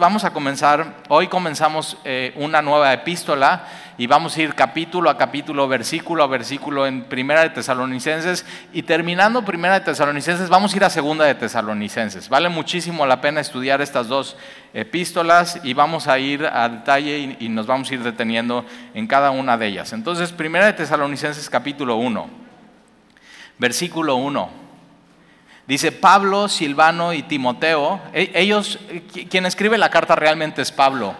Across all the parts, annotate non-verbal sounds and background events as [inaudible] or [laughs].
Vamos a comenzar, hoy comenzamos eh, una nueva epístola y vamos a ir capítulo a capítulo, versículo a versículo en Primera de Tesalonicenses y terminando Primera de Tesalonicenses vamos a ir a Segunda de Tesalonicenses. Vale muchísimo la pena estudiar estas dos epístolas y vamos a ir a detalle y, y nos vamos a ir deteniendo en cada una de ellas. Entonces, Primera de Tesalonicenses capítulo 1, versículo 1. Dice Pablo, Silvano y Timoteo. E, ellos, quien escribe la carta realmente es Pablo,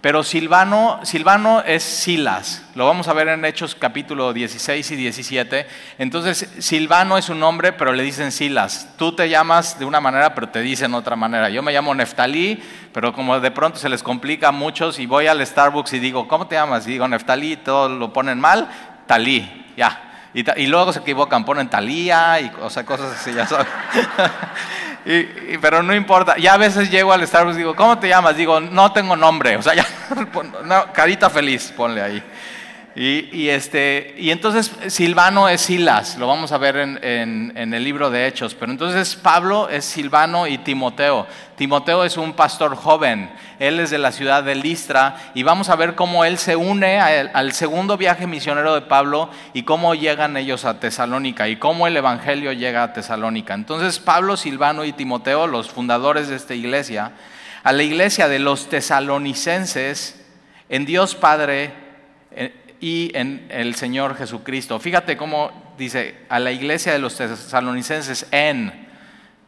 pero Silvano, Silvano es Silas. Lo vamos a ver en Hechos capítulo 16 y 17. Entonces, Silvano es un nombre, pero le dicen Silas. Tú te llamas de una manera, pero te dicen otra manera. Yo me llamo Neftalí, pero como de pronto se les complica a muchos y voy al Starbucks y digo, ¿cómo te llamas? Y digo Neftalí, todo lo ponen mal, Talí, ya. Y, luego se equivocan, ponen talía y o sea, cosas así, ya sabes. [laughs] pero no importa, ya a veces llego al Starbucks y digo, ¿cómo te llamas? Digo, no tengo nombre, o sea, ya, [laughs] carita feliz, ponle ahí. Y, este, y entonces Silvano es Silas, lo vamos a ver en, el libro de Hechos, pero entonces Pablo es Silvano y Timoteo. Timoteo es un pastor joven, él es de la ciudad de Listra y vamos a ver cómo él se une al segundo viaje misionero de Pablo y cómo llegan ellos a Tesalónica y cómo el Evangelio llega a Tesalónica. Entonces Pablo, Silvano y Timoteo, los fundadores de esta iglesia, a la iglesia de los tesalonicenses, en Dios Padre, y en el Señor Jesucristo. Fíjate cómo dice a la iglesia de los tesalonicenses en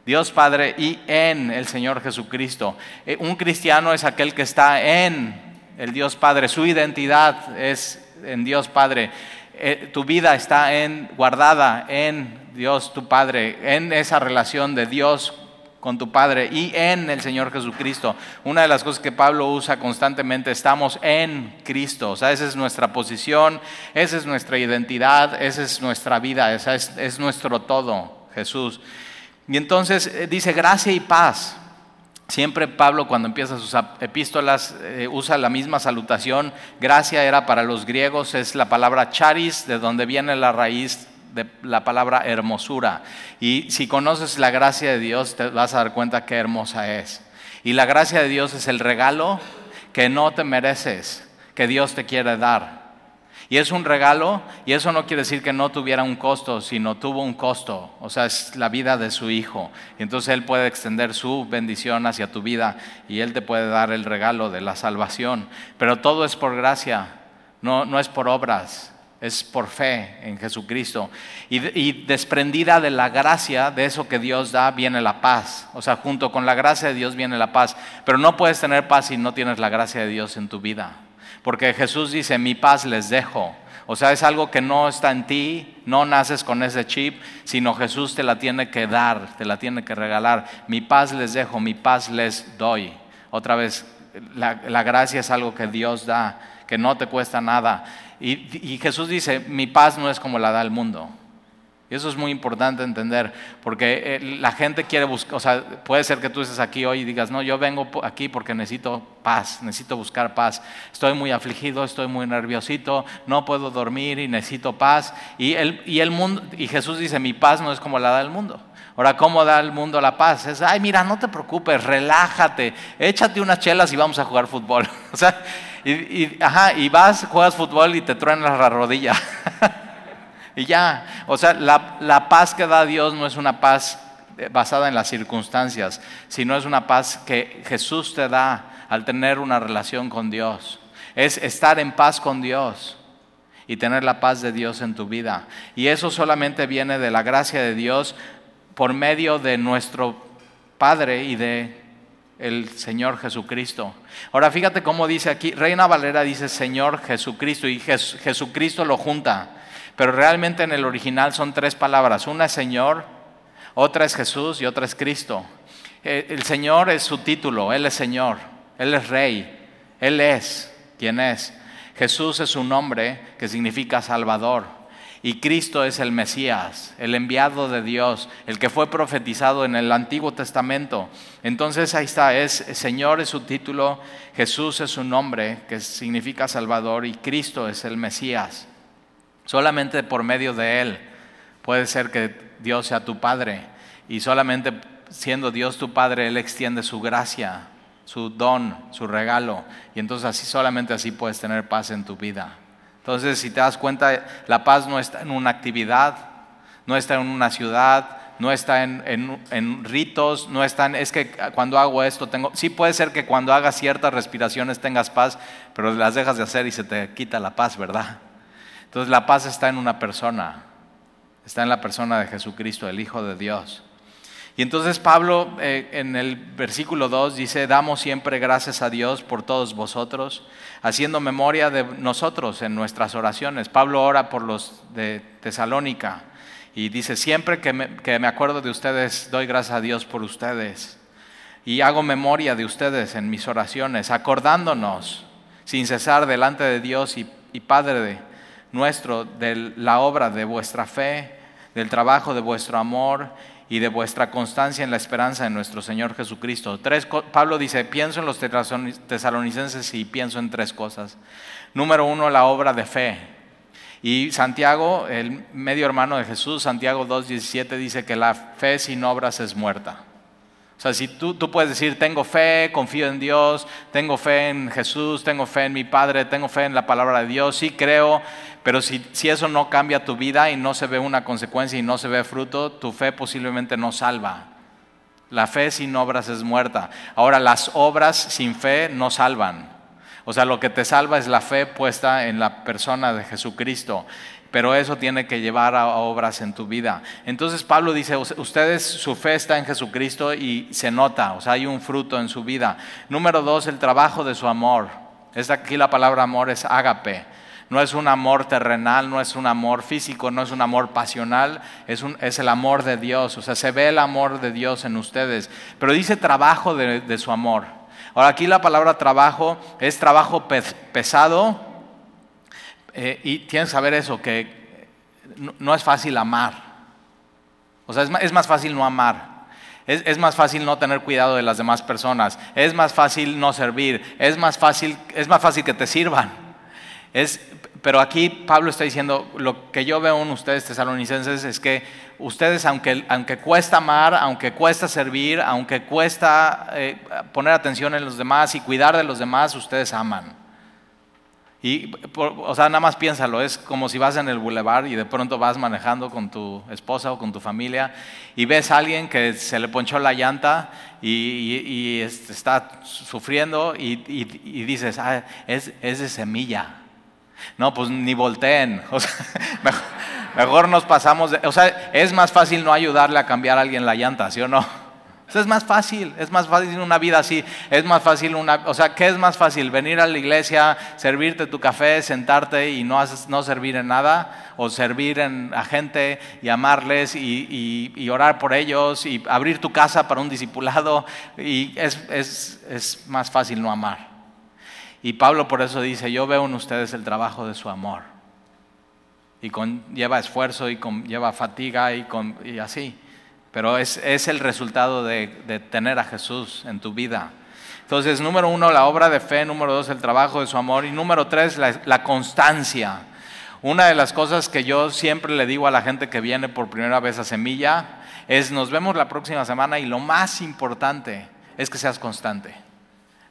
Dios Padre y en el Señor Jesucristo. Eh, un cristiano es aquel que está en el Dios Padre, su identidad es en Dios Padre. Eh, tu vida está en, guardada en Dios tu Padre, en esa relación de Dios con tu Padre y en el Señor Jesucristo. Una de las cosas que Pablo usa constantemente, estamos en Cristo. O sea, esa es nuestra posición, esa es nuestra identidad, esa es nuestra vida, esa es, nuestro todo, Jesús. Y entonces eh, dice gracia y paz. Siempre Pablo cuando empieza sus epístolas eh, usa la misma salutación. Gracia era para los griegos, es la palabra charis, de donde viene la raíz de la palabra hermosura. Y si conoces la gracia de Dios, te vas a dar cuenta qué hermosa es. Y la gracia de Dios es el regalo que no te mereces, que Dios te quiere dar. Y es un regalo, y eso no quiere decir que no tuviera un costo, sino tuvo un costo, o sea, es la vida de su hijo. Y entonces Él puede extender su bendición hacia tu vida y Él te puede dar el regalo de la salvación. Pero todo es por gracia, no, no es por obras es por fe en Jesucristo. Y, desprendida de la gracia, de eso que Dios da, viene la paz. O sea, junto con la gracia de Dios viene la paz. Pero no puedes tener paz si no tienes la gracia de Dios en tu vida. Porque Jesús dice, mi paz les dejo. O sea, es algo que no está en ti, no naces con ese chip, sino Jesús te la tiene que dar, te la tiene que regalar. Mi paz les dejo, mi paz les doy. Otra vez, la gracia es algo que Dios da, que no te cuesta nada. Y, Jesús dice, mi paz no es como la da el mundo. Y eso es muy importante entender, porque eh, la gente quiere buscar, o sea, puede ser que tú estés aquí hoy y digas, no, yo vengo aquí porque necesito paz, necesito buscar paz. Estoy muy afligido, estoy muy nerviosito, no puedo dormir y necesito paz. Y, el, y, el mundo, y Jesús dice, mi paz no es como la da el mundo. Ahora, ¿cómo da el mundo la paz? Es, ay, mira, no te preocupes, relájate, échate unas chelas y vamos a jugar fútbol. [laughs] o sea, y, ajá, y vas, juegas fútbol y te truenas la rodilla. [laughs] y ya, o sea, la, la paz que da Dios no es una paz eh, basada en las circunstancias, sino es una paz que Jesús te da al tener una relación con Dios. Es estar en paz con Dios y tener la paz de Dios en tu vida. Y eso solamente viene de la gracia de Dios por medio de nuestro Padre y de el Señor Jesucristo. Ahora fíjate cómo dice aquí, Reina Valera dice Señor Jesucristo y Jesucristo lo junta, pero realmente en el original son tres palabras, una es Señor, otra es Jesús y otra es Cristo. Eh, el Señor es su título, Él es Señor, Él es Rey, Él es quien es. Jesús es su nombre que significa Salvador. Y Cristo es el Mesías, el enviado de Dios, el que fue profetizado en el Antiguo Testamento. Entonces ahí está, es Señor es su título, Jesús es su nombre, que significa Salvador, y Cristo es el Mesías. Solamente por medio de Él puede ser que Dios sea tu Padre. Y solamente siendo Dios tu Padre, Él extiende su gracia su don, su regalo. Y entonces así solamente así puedes tener paz en tu vida. Entonces, si te das cuenta, la paz no está en una actividad, no está en una ciudad, no está en, ritos, no está en, es que cuando hago esto tengo, sí puede ser que cuando hagas ciertas respiraciones tengas paz, pero las dejas de hacer y se te quita la paz, ¿verdad? Entonces la paz está en una persona, está en la persona de Jesucristo, el Hijo de Dios. Y entonces Pablo eh, en el versículo 2 dice, damos siempre gracias a Dios por todos vosotros, haciendo memoria de nosotros en nuestras oraciones. Pablo ora por los de Tesalónica y dice, siempre que me, que me acuerdo de ustedes, doy gracias a Dios por ustedes. Y hago memoria de ustedes en mis oraciones, acordándonos sin cesar delante de Dios y, y Padre nuestro de la obra de vuestra fe, del trabajo de vuestro amor y de vuestra constancia en la esperanza en nuestro Señor Jesucristo. Tres, Pablo dice, pienso en los tesalonicenses y pienso en tres cosas. Número uno, la obra de fe. Y Santiago, el medio hermano de Jesús, Santiago 2.17 dice que la fe sin obras es muerta. O sea, si tú, tú puedes decir, tengo fe, confío en Dios, tengo fe en Jesús, tengo fe en mi Padre, tengo fe en la palabra de Dios, sí creo, pero si, si eso no cambia tu vida y no se ve una consecuencia y no se ve fruto, tu fe posiblemente no salva. La fe sin obras es muerta. Ahora, las obras sin fe no salvan. O sea, lo que te salva es la fe puesta en la persona de Jesucristo pero eso tiene que llevar a obras en tu vida. Entonces Pablo dice, ustedes su fe está en Jesucristo y se nota, o sea, hay un fruto en su vida. Número dos, el trabajo de su amor. Es aquí la palabra amor es ágape. No es un amor terrenal, no es un amor físico, no es un amor pasional, es, es el amor de Dios. O sea, se ve el amor de Dios en ustedes. Pero dice trabajo de, su amor. Ahora aquí la palabra trabajo es trabajo pesado, eh, y tienes que saber eso, que no, es fácil amar. O sea, es, más fácil no amar. Es, más fácil no tener cuidado de las demás personas. Es más fácil no servir. Es más fácil, es más fácil que te sirvan. Es, pero aquí Pablo está diciendo, lo que yo veo en ustedes tesalonicenses es que ustedes, aunque, aunque cuesta amar, aunque cuesta servir, aunque cuesta eh, poner atención en los demás y cuidar de los demás, ustedes aman. Y, o sea, nada más piénsalo, es como si vas en el boulevard y de pronto vas manejando con tu esposa o con tu familia y ves a alguien que se le ponchó la llanta y, está sufriendo y, dices, ah, es, es, de semilla. No, pues ni volteen. [laughs] Mejor, nos pasamos O sea, es más fácil no ayudarle a cambiar a alguien la llanta, ¿sí o no? es más fácil, es más fácil una vida así, es más fácil una, o sea, ¿qué es más fácil? Venir a la iglesia, servirte tu café, sentarte y no, no servir en nada, o servir en, a gente y amarles y, orar por ellos y abrir tu casa para un discipulado, y es, más fácil no amar. Y Pablo por eso dice, yo veo en ustedes el trabajo de su amor. Y lleva esfuerzo y lleva fatiga y, con, y así pero es, el resultado de, tener a Jesús en tu vida. Entonces, número uno, la obra de fe, número dos, el trabajo de su amor, y número tres, la constancia. Una de las cosas que yo siempre le digo a la gente que viene por primera vez a Semilla es, nos vemos la próxima semana y lo más importante es que seas constante.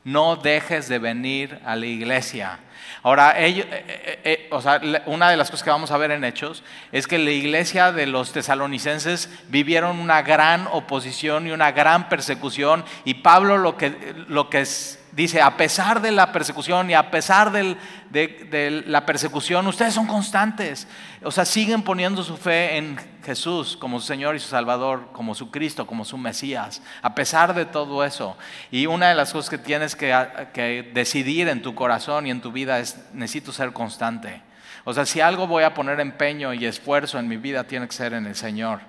No dejes de venir a la iglesia. Ahora, eh, eh, eh, o sea, una de las cosas que vamos a ver en Hechos es que la iglesia de los tesalonicenses vivieron una gran oposición y una gran persecución y Pablo lo que, lo que dice, a pesar de la persecución y a pesar de, la persecución, ustedes son constantes. O sea, siguen poniendo su fe en Jesús como su Señor y su Salvador, como su Cristo, como su Mesías, a pesar de todo eso. Y una de las cosas que tienes que, decidir en tu corazón y en tu vida es, necesito ser constante. O sea, si algo voy a poner empeño y esfuerzo en mi vida, tiene que ser en el Señor.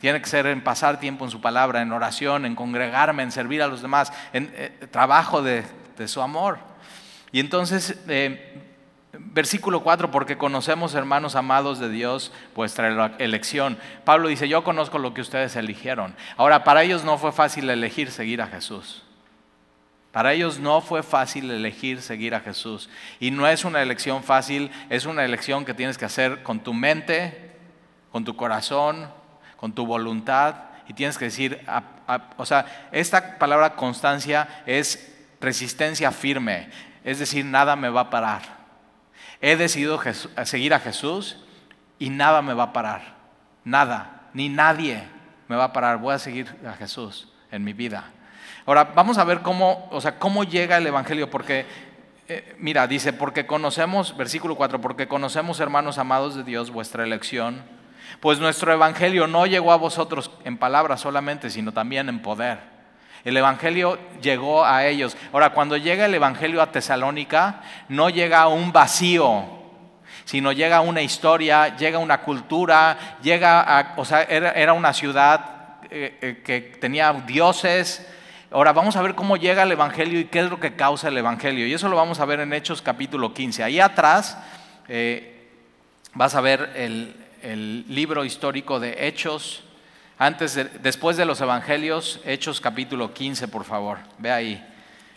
Tiene que ser en pasar tiempo en su palabra, en oración, en congregarme, en servir a los demás, en eh, trabajo de, su amor. Y entonces, eh, versículo 4, porque conocemos, hermanos amados de Dios, vuestra elección. Pablo dice, yo conozco lo que ustedes eligieron. Ahora, para ellos no fue fácil elegir seguir a Jesús. Para ellos no fue fácil elegir seguir a Jesús. Y no es una elección fácil, es una elección que tienes que hacer con tu mente, con tu corazón, con tu voluntad y tienes que decir, o sea, esta palabra constancia es resistencia firme, es decir, nada me va a parar. He decidido seguir a Jesús y nada me va a parar, nada, ni nadie me va a parar, voy a seguir a Jesús en mi vida. Ahora, vamos a ver cómo, o sea, cómo llega el Evangelio, porque, eh, mira, dice, porque conocemos, versículo 4, porque conocemos, hermanos amados de Dios, vuestra elección, pues nuestro Evangelio no llegó a vosotros en palabras solamente, sino también en poder. El Evangelio llegó a ellos. Ahora, cuando llega el Evangelio a Tesalónica, no llega a un vacío, sino llega una historia, llega una cultura, llega a, o sea, era, una ciudad eh, eh, que tenía dioses, Ahora vamos a ver cómo llega el Evangelio y qué es lo que causa el Evangelio. Y eso lo vamos a ver en Hechos capítulo 15. Ahí atrás eh, vas a ver el, libro histórico de Hechos. Antes después de los Evangelios, Hechos capítulo 15, por favor. Ve ahí.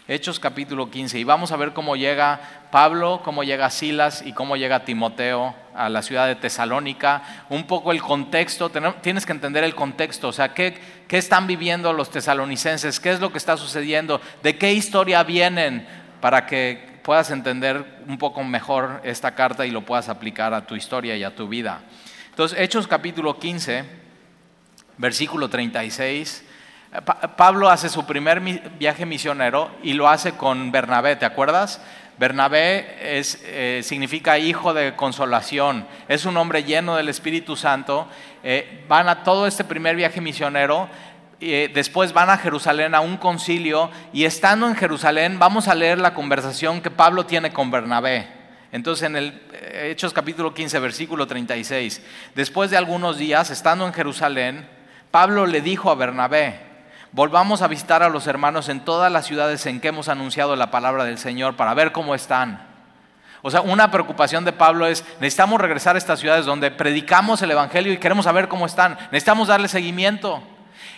Hechos capítulo 15. Y vamos a ver cómo llega Pablo, cómo llega Silas y cómo llega Timoteo a la ciudad de Tesalónica. Un poco el contexto, tienes que entender el contexto, o sea, ¿qué, qué están viviendo los tesalonicenses, qué es lo que está sucediendo, de qué historia vienen, para que puedas entender un poco mejor esta carta y lo puedas aplicar a tu historia y a tu vida. Entonces, Hechos capítulo 15, versículo 36 Pablo hace su primer viaje misionero y lo hace con Bernabé, ¿te acuerdas? Bernabé es, eh, significa hijo de consolación, es un hombre lleno del Espíritu Santo. Eh, van a todo este primer viaje misionero, eh, después van a Jerusalén a un concilio y estando en Jerusalén vamos a leer la conversación que Pablo tiene con Bernabé. Entonces en el Hechos capítulo 15, versículo 36, después de algunos días, estando en Jerusalén, Pablo le dijo a Bernabé, Volvamos a visitar a los hermanos en todas las ciudades en que hemos anunciado la palabra del Señor para ver cómo están. O sea, una preocupación de Pablo es, necesitamos regresar a estas ciudades donde predicamos el Evangelio y queremos saber cómo están. Necesitamos darle seguimiento.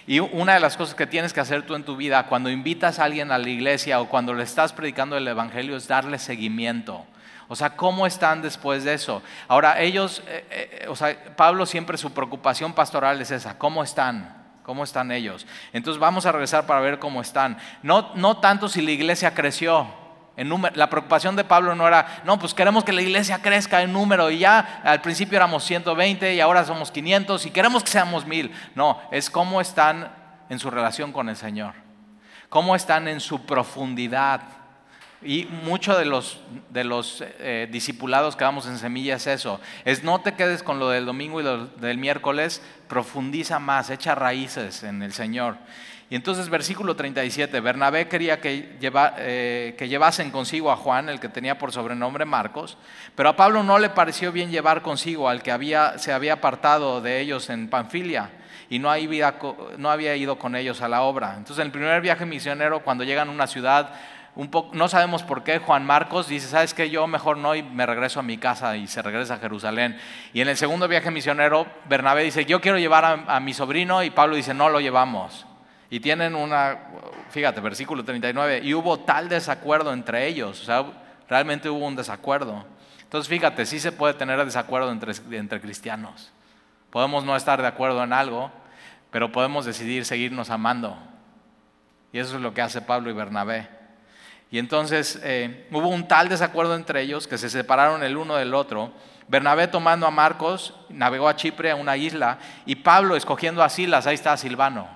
Y una de las cosas que tienes que hacer tú en tu vida cuando invitas a alguien a la iglesia o cuando le estás predicando el Evangelio es darle seguimiento. O sea, ¿cómo están después de eso? Ahora, ellos, eh, eh, o sea, Pablo siempre su preocupación pastoral es esa, ¿cómo están? ¿Cómo están ellos? Entonces vamos a regresar para ver cómo están. No, no tanto si la iglesia creció. En número, la preocupación de Pablo no era, no, pues queremos que la iglesia crezca en número y ya al principio éramos 120 y ahora somos 500 y queremos que seamos mil. No, es cómo están en su relación con el Señor. Cómo están en su profundidad y muchos de los, de los eh, discipulados que damos en semilla es eso. Es no te quedes con lo del domingo y lo del miércoles, profundiza más, echa raíces en el Señor. Y entonces versículo 37, Bernabé quería que, lleva, eh, que llevasen consigo a Juan, el que tenía por sobrenombre Marcos, pero a Pablo no le pareció bien llevar consigo al que había, se había apartado de ellos en Panfilia y no había, no había ido con ellos a la obra. Entonces en el primer viaje misionero, cuando llegan a una ciudad, no sabemos por qué Juan Marcos dice, ¿sabes qué? Yo mejor no y me regreso a mi casa y se regresa a Jerusalén. Y en el segundo viaje misionero, Bernabé dice, yo quiero llevar a, mi sobrino y Pablo dice, no lo llevamos. Y tienen una, fíjate, versículo 39, y hubo tal desacuerdo entre ellos, o sea, realmente hubo un desacuerdo. Entonces, fíjate, sí se puede tener desacuerdo entre, entre cristianos. Podemos no estar de acuerdo en algo, pero podemos decidir seguirnos amando. Y eso es lo que hace Pablo y Bernabé. Y entonces eh, hubo un tal desacuerdo entre ellos que se separaron el uno del otro. Bernabé tomando a Marcos, navegó a Chipre, a una isla, y Pablo escogiendo a Silas, ahí está Silvano.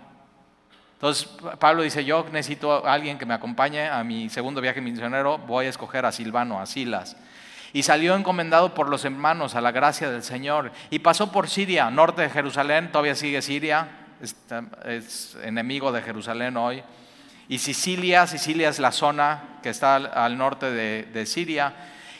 Entonces Pablo dice, yo necesito a alguien que me acompañe a mi segundo viaje misionero, voy a escoger a Silvano, a Silas. Y salió encomendado por los hermanos a la gracia del Señor. Y pasó por Siria, norte de Jerusalén, todavía sigue Siria, es enemigo de Jerusalén hoy y Sicilia, Sicilia es la zona que está al, norte de, Siria.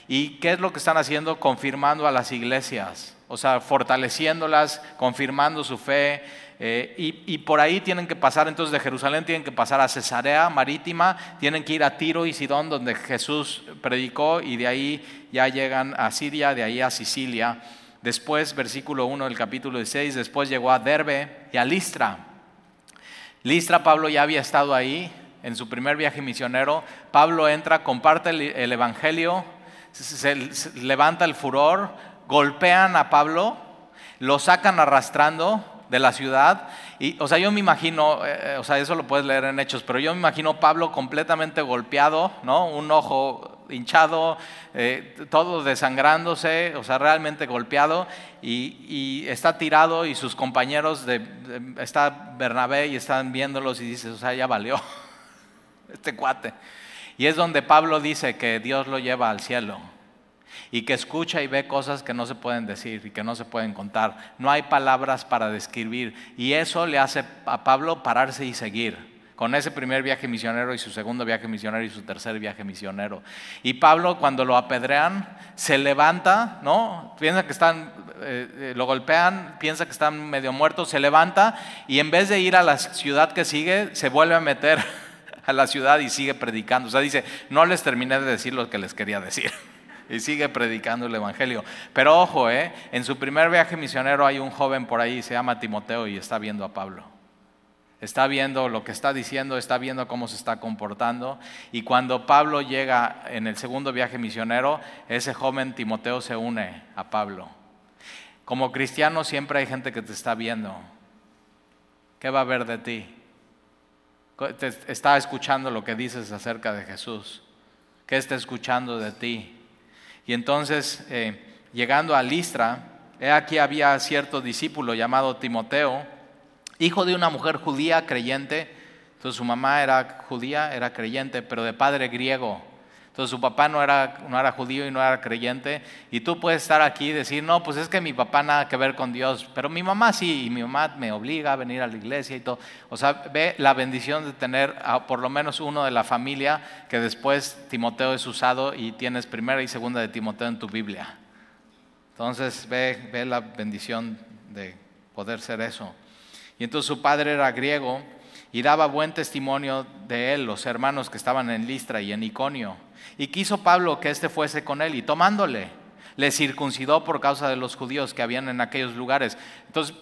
¿Y qué es lo que están haciendo? Confirmando a las iglesias, o sea, fortaleciéndolas, confirmando su fe. Eh, y, por ahí tienen que pasar, entonces de Jerusalén tienen que pasar a Cesarea Marítima, tienen que ir a Tiro y Sidón, donde Jesús predicó, y de ahí ya llegan a Siria, de ahí a Sicilia. Después, versículo 1 del capítulo 16, después llegó a Derbe y a Listra. Listra, Pablo ya había estado ahí, en su primer viaje misionero, Pablo entra, comparte el, Evangelio, se, levanta el furor, golpean a Pablo, lo sacan arrastrando, de la ciudad. Y, o sea, yo me imagino, eh, o sea, eso lo puedes leer en Hechos, pero yo me imagino Pablo completamente golpeado, ¿no? Un ojo hinchado, eh, todo desangrándose, o sea, realmente golpeado, y, está tirado y sus compañeros, de, está Bernabé y están viéndolos y dices, o sea, ya valió [laughs] este cuate. Y es donde Pablo dice que Dios lo lleva al cielo y que escucha y ve cosas que no se pueden decir y que no se pueden contar. No hay palabras para describir. Y eso le hace a Pablo pararse y seguir con ese primer viaje misionero y su segundo viaje misionero y su tercer viaje misionero. Y Pablo cuando lo apedrean se levanta, ¿no? Piensa que están, eh, eh, lo golpean, piensa que están medio muertos, se levanta y en vez de ir a la ciudad que sigue, se vuelve a meter [laughs] a la ciudad y sigue predicando. O sea, dice, no les terminé de decir lo que les quería decir [laughs] y sigue predicando el Evangelio. Pero ojo, ¿eh? en su primer viaje misionero hay un joven por ahí, se llama Timoteo y está viendo a Pablo. Está viendo lo que está diciendo, está viendo cómo se está comportando. Y cuando Pablo llega en el segundo viaje misionero, ese joven Timoteo se une a Pablo. Como cristiano siempre hay gente que te está viendo. ¿Qué va a ver de ti? Está escuchando lo que dices acerca de Jesús. ¿Qué está escuchando de ti? Y entonces, eh, llegando a Listra, he aquí había cierto discípulo llamado Timoteo, hijo de una mujer judía creyente. Entonces su mamá era judía, era creyente, pero de padre griego. Entonces su papá no era, no era judío y no era creyente. Y tú puedes estar aquí y decir, no, pues es que mi papá nada que ver con Dios, pero mi mamá sí, y mi mamá me obliga a venir a la iglesia y todo. O sea, ve la bendición de tener por lo menos uno de la familia que después Timoteo es usado y tienes primera y segunda de Timoteo en tu Biblia. Entonces ve, ve la bendición de poder ser eso. Y entonces su padre era griego y daba buen testimonio de él, los hermanos que estaban en Listra y en Iconio. Y quiso Pablo que éste fuese con él y tomándole, le circuncidó por causa de los judíos que habían en aquellos lugares. Entonces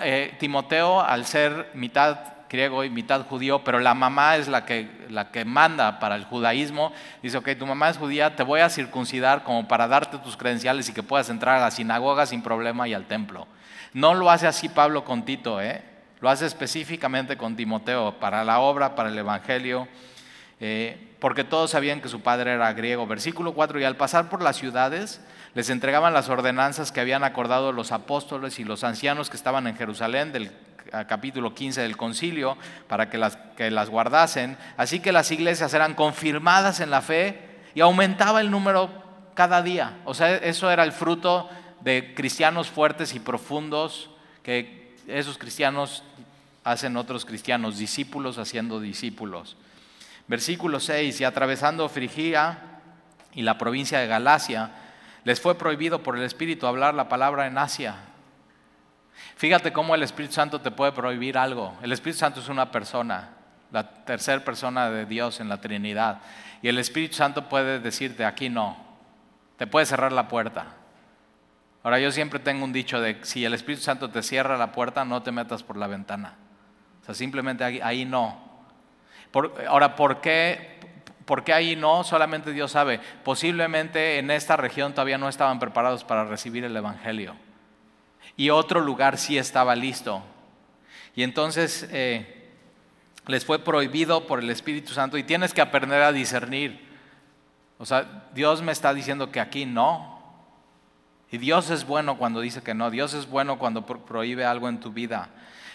eh, Timoteo, al ser mitad griego y mitad judío, pero la mamá es la que, la que manda para el judaísmo, dice, ok, tu mamá es judía, te voy a circuncidar como para darte tus credenciales y que puedas entrar a la sinagoga sin problema y al templo. No lo hace así Pablo con Tito, ¿eh? Lo hace específicamente con Timoteo, para la obra, para el Evangelio. Eh, porque todos sabían que su padre era griego. Versículo 4, y al pasar por las ciudades les entregaban las ordenanzas que habían acordado los apóstoles y los ancianos que estaban en Jerusalén del capítulo 15 del concilio para que las, que las guardasen. Así que las iglesias eran confirmadas en la fe y aumentaba el número cada día. O sea, eso era el fruto de cristianos fuertes y profundos que esos cristianos hacen otros cristianos, discípulos haciendo discípulos. Versículo 6, y atravesando Frigia y la provincia de Galacia, les fue prohibido por el Espíritu hablar la palabra en Asia. Fíjate cómo el Espíritu Santo te puede prohibir algo. El Espíritu Santo es una persona, la tercera persona de Dios en la Trinidad. Y el Espíritu Santo puede decirte, aquí no. Te puede cerrar la puerta. Ahora yo siempre tengo un dicho de, si el Espíritu Santo te cierra la puerta, no te metas por la ventana. O sea, simplemente ahí no ahora, ¿por qué, ¿por qué ahí no? Solamente Dios sabe. Posiblemente en esta región todavía no estaban preparados para recibir el Evangelio. Y otro lugar sí estaba listo. Y entonces eh, les fue prohibido por el Espíritu Santo y tienes que aprender a discernir. O sea, Dios me está diciendo que aquí no. Y Dios es bueno cuando dice que no. Dios es bueno cuando prohíbe algo en tu vida.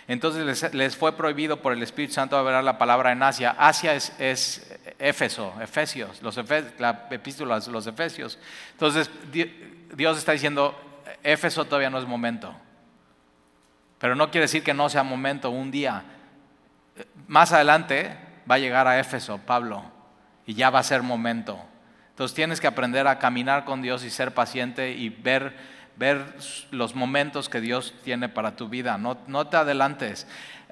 Entonces les, fue prohibido por el Espíritu Santo hablar la palabra en Asia. Asia es, Éfeso, Efesios, los la epístola de los Efesios. Entonces Dios está diciendo, Éfeso todavía no es momento. Pero no quiere decir que no sea momento un día. Más adelante va a llegar a Éfeso, Pablo, y ya va a ser momento. Entonces tienes que aprender a caminar con Dios y ser paciente y ver ver los momentos que Dios tiene para tu vida. No, no te adelantes.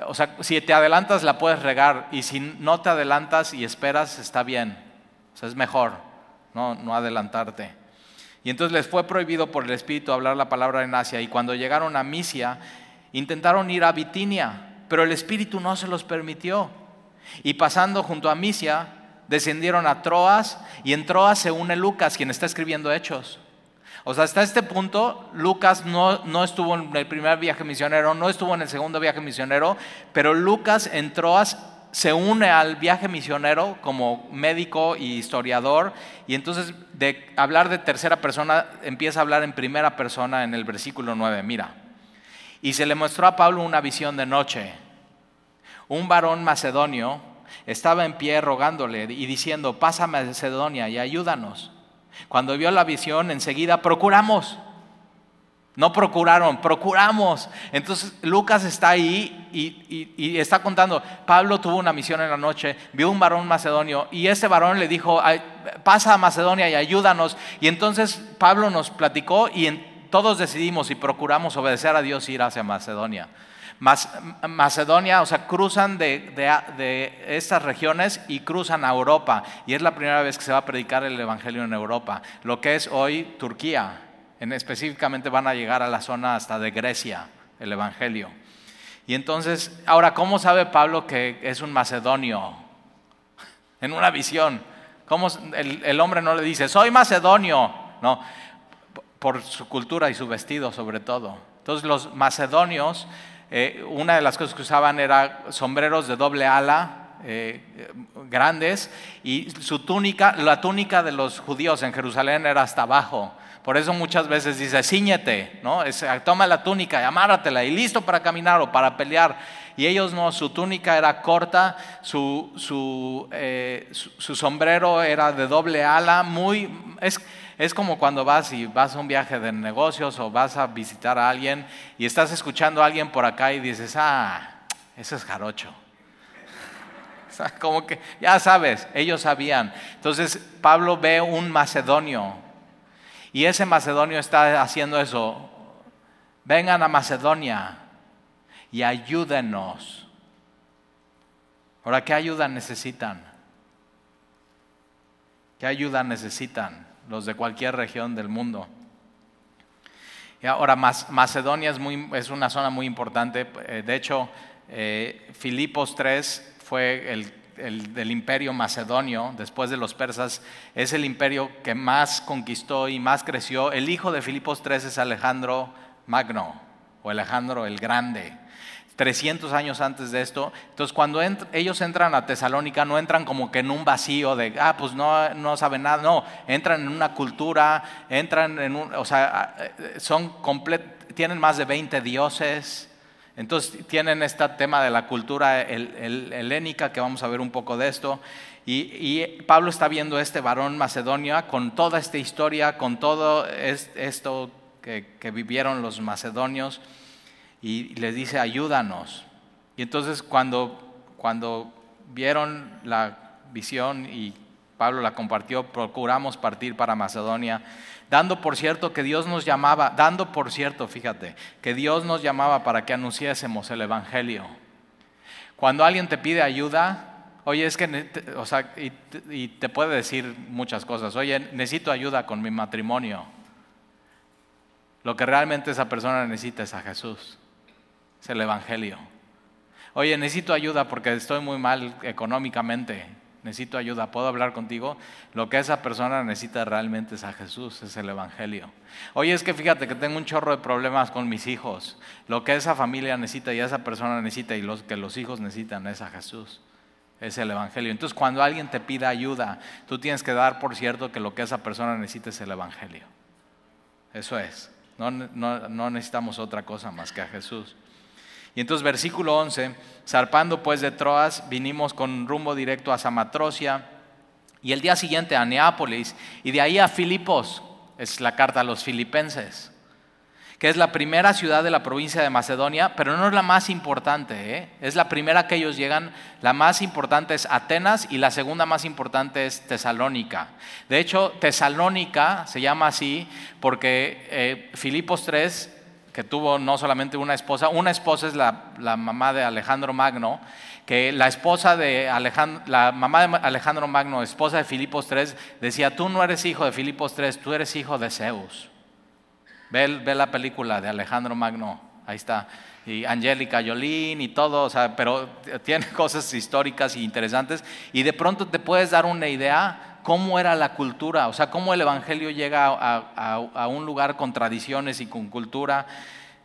O sea, si te adelantas la puedes regar y si no te adelantas y esperas está bien. O sea, es mejor no, no adelantarte. Y entonces les fue prohibido por el Espíritu hablar la palabra en Asia y cuando llegaron a Misia intentaron ir a Bitinia, pero el Espíritu no se los permitió. Y pasando junto a Misia, descendieron a Troas y en Troas se une Lucas, quien está escribiendo Hechos. O sea, hasta este punto, Lucas no, no, estuvo en el primer viaje misionero, no estuvo en el segundo viaje misionero, pero Lucas entró, a, se une al viaje misionero como médico y historiador, y entonces de hablar de tercera persona empieza a hablar en primera persona en el versículo 9. Mira, y se le mostró a Pablo una visión de noche. Un varón macedonio estaba en pie rogándole y diciendo, pasa Macedonia y ayúdanos. Cuando vio la visión, enseguida procuramos. No procuraron, procuramos. Entonces Lucas está ahí y, está contando, Pablo tuvo una misión en la noche, vio un varón macedonio y ese varón le dijo, pasa a Macedonia y ayúdanos. Y entonces Pablo nos platicó y todos decidimos y procuramos obedecer a Dios y ir hacia Macedonia. Macedonia, o sea, cruzan de, estas regiones y cruzan a Europa. Y es la primera vez que se va a predicar el Evangelio en Europa, lo que es hoy Turquía. En, específicamente van a llegar a la zona hasta de Grecia, el Evangelio. Y entonces, ahora, ¿cómo sabe Pablo que es un macedonio? [laughs] En una visión. ¿Cómo el, el hombre no le dice, soy macedonio? No, por su cultura y su vestido sobre todo. Entonces los macedonios eh, una de las cosas que usaban era sombreros de doble ala, eh, grandes, y su túnica, la túnica de los judíos en Jerusalén era hasta abajo. Por eso muchas veces dice, ciñete, ¿no? toma la túnica y amárratela y listo para caminar o para pelear. Y ellos no, su túnica era corta, su, su, eh, su sombrero era de doble ala, muy... Es, es como cuando vas y vas a un viaje de negocios o vas a visitar a alguien y estás escuchando a alguien por acá y dices, ah, ese es jarocho. [laughs] como que ya sabes, ellos sabían. Entonces Pablo ve un macedonio y ese macedonio está haciendo eso. Vengan a Macedonia y ayúdenos. Ahora, ¿qué ayuda necesitan? ¿Qué ayuda necesitan? Los de cualquier región del mundo. Y ahora, Macedonia es, muy, es, una zona muy importante. Eh, de hecho, eh, Filipos III fue el, el, del imperio macedonio, después de los persas, es el imperio que más conquistó y más creció. El hijo de Filipos III es Alejandro Magno, o Alejandro el Grande. 300 años antes de esto. Entonces, cuando ellos entran a Tesalónica, no entran como que en un vacío de, ah, pues no, no saben nada, no, entran en una cultura, entran en un, o sea, eh, son tienen más de 20 dioses, entonces tienen este tema de la cultura helénica, que vamos a ver un poco de esto. Y, Pablo está viendo este varón Macedonia con toda esta historia, con todo esto que vivieron los macedonios y les dice, ayúdanos. Y entonces cuando, cuando vieron la visión y Pablo la compartió, procuramos partir para Macedonia, dando por cierto que Dios nos llamaba, dando por cierto, fíjate, que Dios nos llamaba para que anunciásemos el Evangelio. Cuando alguien te pide ayuda, oye, es que, o sea, y, y te puede decir muchas cosas, oye, necesito ayuda con mi matrimonio. Lo que realmente esa persona necesita es a Jesús es el Evangelio. Oye, necesito ayuda porque estoy muy mal económicamente, necesito ayuda, ¿puedo hablar contigo? Lo que esa persona necesita realmente es a Jesús, es el Evangelio. Oye, es que fíjate que tengo un chorro de problemas con mis hijos. Lo que esa familia necesita y esa persona necesita y lo que los hijos necesitan es a Jesús. Es el Evangelio. Entonces, cuando alguien te pida ayuda, tú tienes que dar por cierto que lo que esa persona necesita es el Evangelio. Eso es. No, no, no necesitamos otra cosa más que a Jesús. Y entonces versículo 11, zarpando pues de Troas, vinimos con rumbo directo a Samatrocia y el día siguiente a Neápolis y de ahí a Filipos, es la carta a los filipenses, que es la primera ciudad de la provincia de Macedonia, pero no es la más importante, ¿eh? es la primera que ellos llegan, la más importante es Atenas y la segunda más importante es Tesalónica. De hecho, Tesalónica se llama así porque eh, Filipos 3 que tuvo no solamente una esposa, una esposa es la, mamá de Alejandro Magno, que la esposa de Alejandro, la mamá de Alejandro Magno, esposa de Filipos III, decía, tú no eres hijo de Filipos III, tú eres hijo de Zeus. Ve, ve la película de Alejandro Magno, ahí está. y Angélica Jolín y todo, o sea, pero tiene [laughs] cosas históricas y interesantes y de pronto te puedes dar una idea cómo era la cultura, o sea, cómo el Evangelio llega a, un lugar con tradiciones y con cultura.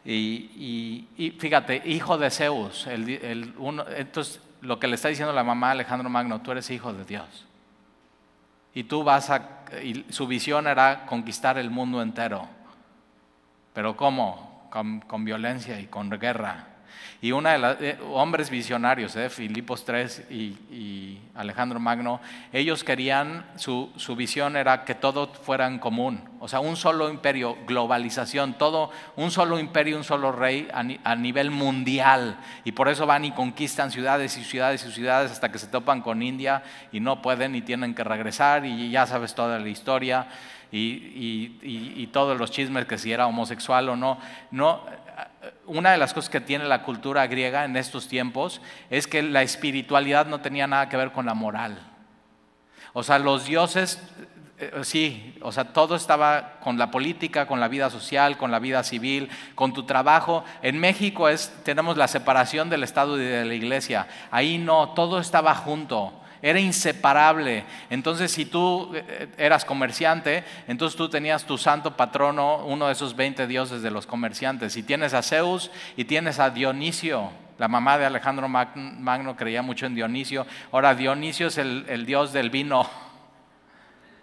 Y, fíjate, hijo de Zeus, el, uno, entonces lo que le está diciendo la mamá Alejandro Magno, tú eres hijo de Dios. Y tú vas a, y su visión era conquistar el mundo entero. Pero ¿cómo? con violencia y con guerra. Y una de los eh, hombres visionarios, eh, Filipos III y, Alejandro Magno, ellos querían, su, visión era que todo fuera en común, o sea, un solo imperio, globalización, todo, un solo imperio, un solo rey a, nivel mundial. Y por eso van y conquistan ciudades y ciudades y ciudades hasta que se topan con India y no pueden y tienen que regresar y ya sabes toda la historia. Y, y, todos los chismes que si era homosexual o no. no una de las cosas que tiene la cultura griega en estos tiempos es que la espiritualidad no tenía nada que ver con la moral. O sea, los dioses, eh, sí, o sea, todo estaba con la política, con la vida social, con la vida civil, con tu trabajo. En México es, tenemos la separación del Estado y de la iglesia. Ahí no, todo estaba junto era inseparable. Entonces, si tú eh, eras comerciante, entonces tú tenías tu santo patrono, uno de esos 20 dioses de los comerciantes. Y tienes a Zeus y tienes a Dionisio. La mamá de Alejandro Magno creía mucho en Dionisio. Ahora, Dionisio es el, el dios del vino.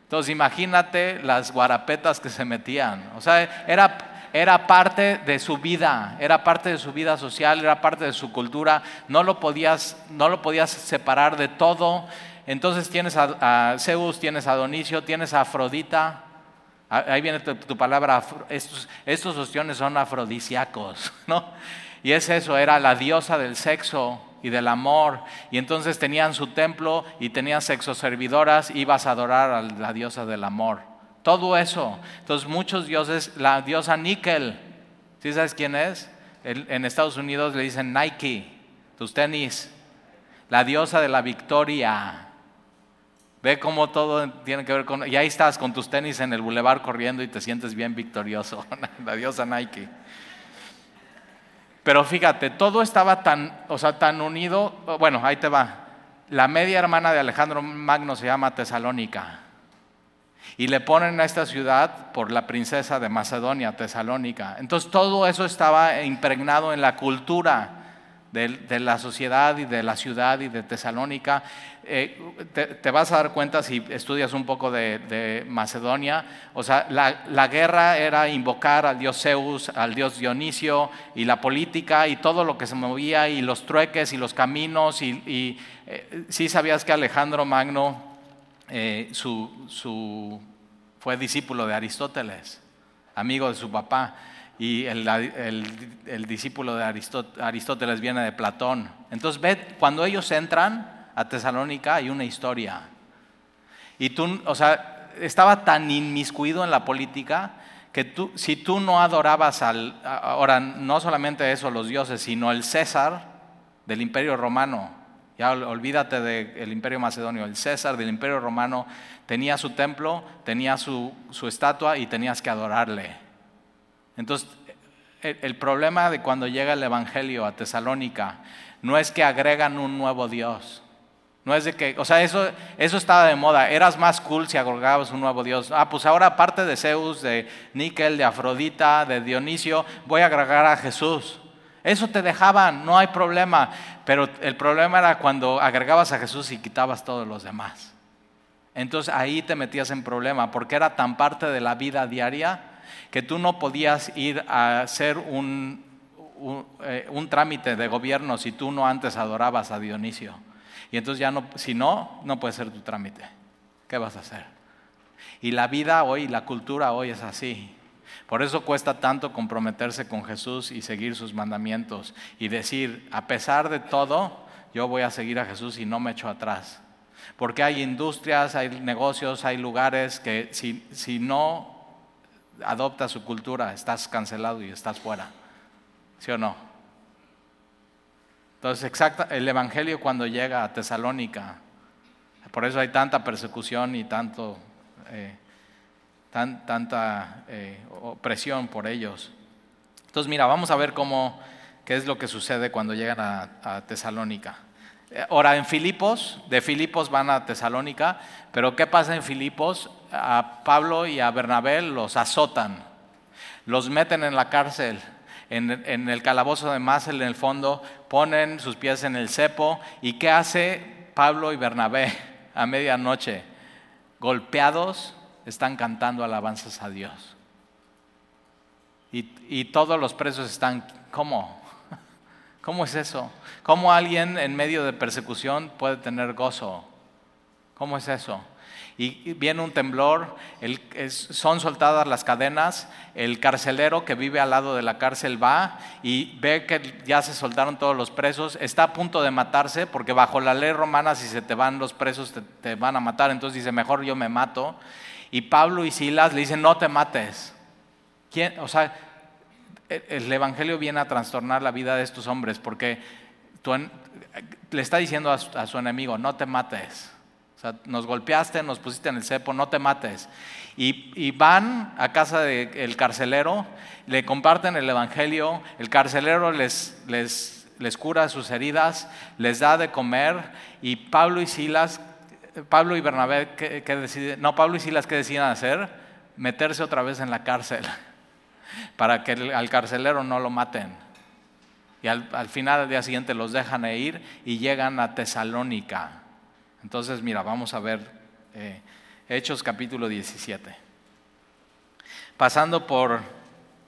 Entonces, imagínate las guarapetas que se metían. O sea, era era parte de su vida, era parte de su vida social, era parte de su cultura, no lo podías, no lo podías separar de todo. Entonces tienes a, Zeus, tienes a Donicio, tienes a Afrodita. Ahí viene tu, palabra, estos, estos ostiones son afrodisíacos, [laughs] ¿no? Y es eso, era la diosa del sexo y del amor. Y entonces tenían su templo y tenían sexo servidoras, ibas a adorar a la diosa del amor. Todo eso. Entonces muchos dioses, la diosa Níquel, ¿sí sabes quién es? en Estados Unidos le dicen Nike, tus tenis. La diosa de la victoria. Ve cómo todo tiene que ver con... Y ahí estás con tus tenis en el bulevar corriendo y te sientes bien victorioso. [laughs] la diosa Nike. Pero fíjate, todo estaba tan, o sea, tan unido. Bueno, ahí te va. La media hermana de Alejandro Magno se llama Tesalónica. Y le ponen a esta ciudad por la princesa de Macedonia, Tesalónica. Entonces todo eso estaba impregnado en la cultura de, la sociedad y de la ciudad y de Tesalónica. Eh, te, vas a dar cuenta si estudias un poco de, Macedonia. O sea, la, guerra era invocar al dios Zeus, al dios Dionisio y la política y todo lo que se movía y los trueques y los caminos. Y, eh, sí sabías que Alejandro Magno eh, su, fue discípulo de Aristóteles, amigo de su papá, y el, discípulo de Aristóteles viene de Platón. Entonces, ve, cuando ellos entran a Tesalónica hay una historia. Y tú, o sea, estaba tan inmiscuido en la política que tú, si tú no adorabas al, ahora no solamente eso, los dioses, sino el César del Imperio Romano, ya olvídate del imperio macedonio. El César del imperio romano tenía su templo, tenía su, estatua y tenías que adorarle. Entonces, el, problema de cuando llega el Evangelio a Tesalónica no es que agregan un nuevo Dios. No es de que, o sea, eso, eso estaba de moda. Eras más cool si agregabas un nuevo Dios. Ah, pues ahora aparte de Zeus, de Níquel, de Afrodita, de Dionisio, voy a agregar a Jesús. Eso te dejaban, no hay problema. Pero el problema era cuando agregabas a Jesús y quitabas todos los demás. Entonces ahí te metías en problema porque era tan parte de la vida diaria que tú no podías ir a hacer un, eh, un, trámite de gobierno si tú no antes adorabas a Dionisio. Y entonces ya no, si no, no puede ser tu trámite. ¿Qué vas a hacer? Y la vida hoy, la cultura hoy es así. Por eso cuesta tanto comprometerse con Jesús y seguir sus mandamientos y decir, a pesar de todo, yo voy a seguir a Jesús y no me echo atrás. Porque hay industrias, hay negocios, hay lugares que si, no adoptas su cultura, estás cancelado y estás fuera. ¿Sí o no? Entonces, exacta, el Evangelio cuando llega a Tesalónica, por eso hay tanta persecución y tanto... Eh, tanta eh, por ellos. Entonces, mira, vamos a ver cómo qué es lo que sucede cuando llegan a, Tesalónica. Eh, ahora, en Filipos, de Filipos van a Tesalónica, pero ¿qué pasa en Filipos? A Pablo y a Bernabé los azotan, los meten en la cárcel, en, el calabozo de Masel en el fondo, ponen sus pies en el cepo, ¿y qué hace Pablo y Bernabé a medianoche? Golpeados, están cantando alabanzas a Dios. Y, y todos los presos están, ¿cómo? [laughs] ¿Cómo es eso? ¿Cómo alguien en medio de persecución puede tener gozo? ¿Cómo es eso? Y viene un temblor, son soltadas las cadenas, el carcelero que vive al lado de la cárcel va y ve que ya se soltaron todos los presos, está a punto de matarse porque bajo la ley romana si se te van los presos te, te van a matar, entonces dice, mejor yo me mato. Y Pablo y Silas le dicen, no te mates. ¿Quién? O sea, el Evangelio viene a trastornar la vida de estos hombres porque le está diciendo a su, enemigo, no te mates. O sea, nos golpeaste, nos pusiste en el cepo, no te mates. Y, van a casa del carcelero, le comparten el Evangelio, el carcelero les, les, les cura sus heridas, les da de comer y Pablo y Silas, Pablo y Bernabé, ¿qué, deciden? No, Pablo y Silas, ¿qué deciden hacer? Meterse otra vez en la cárcel [laughs] para que al carcelero no lo maten. Y al, final del día siguiente los dejan ir y llegan a Tesalónica. Entonces, mira, vamos a ver eh, Hechos capítulo 17. Pasando por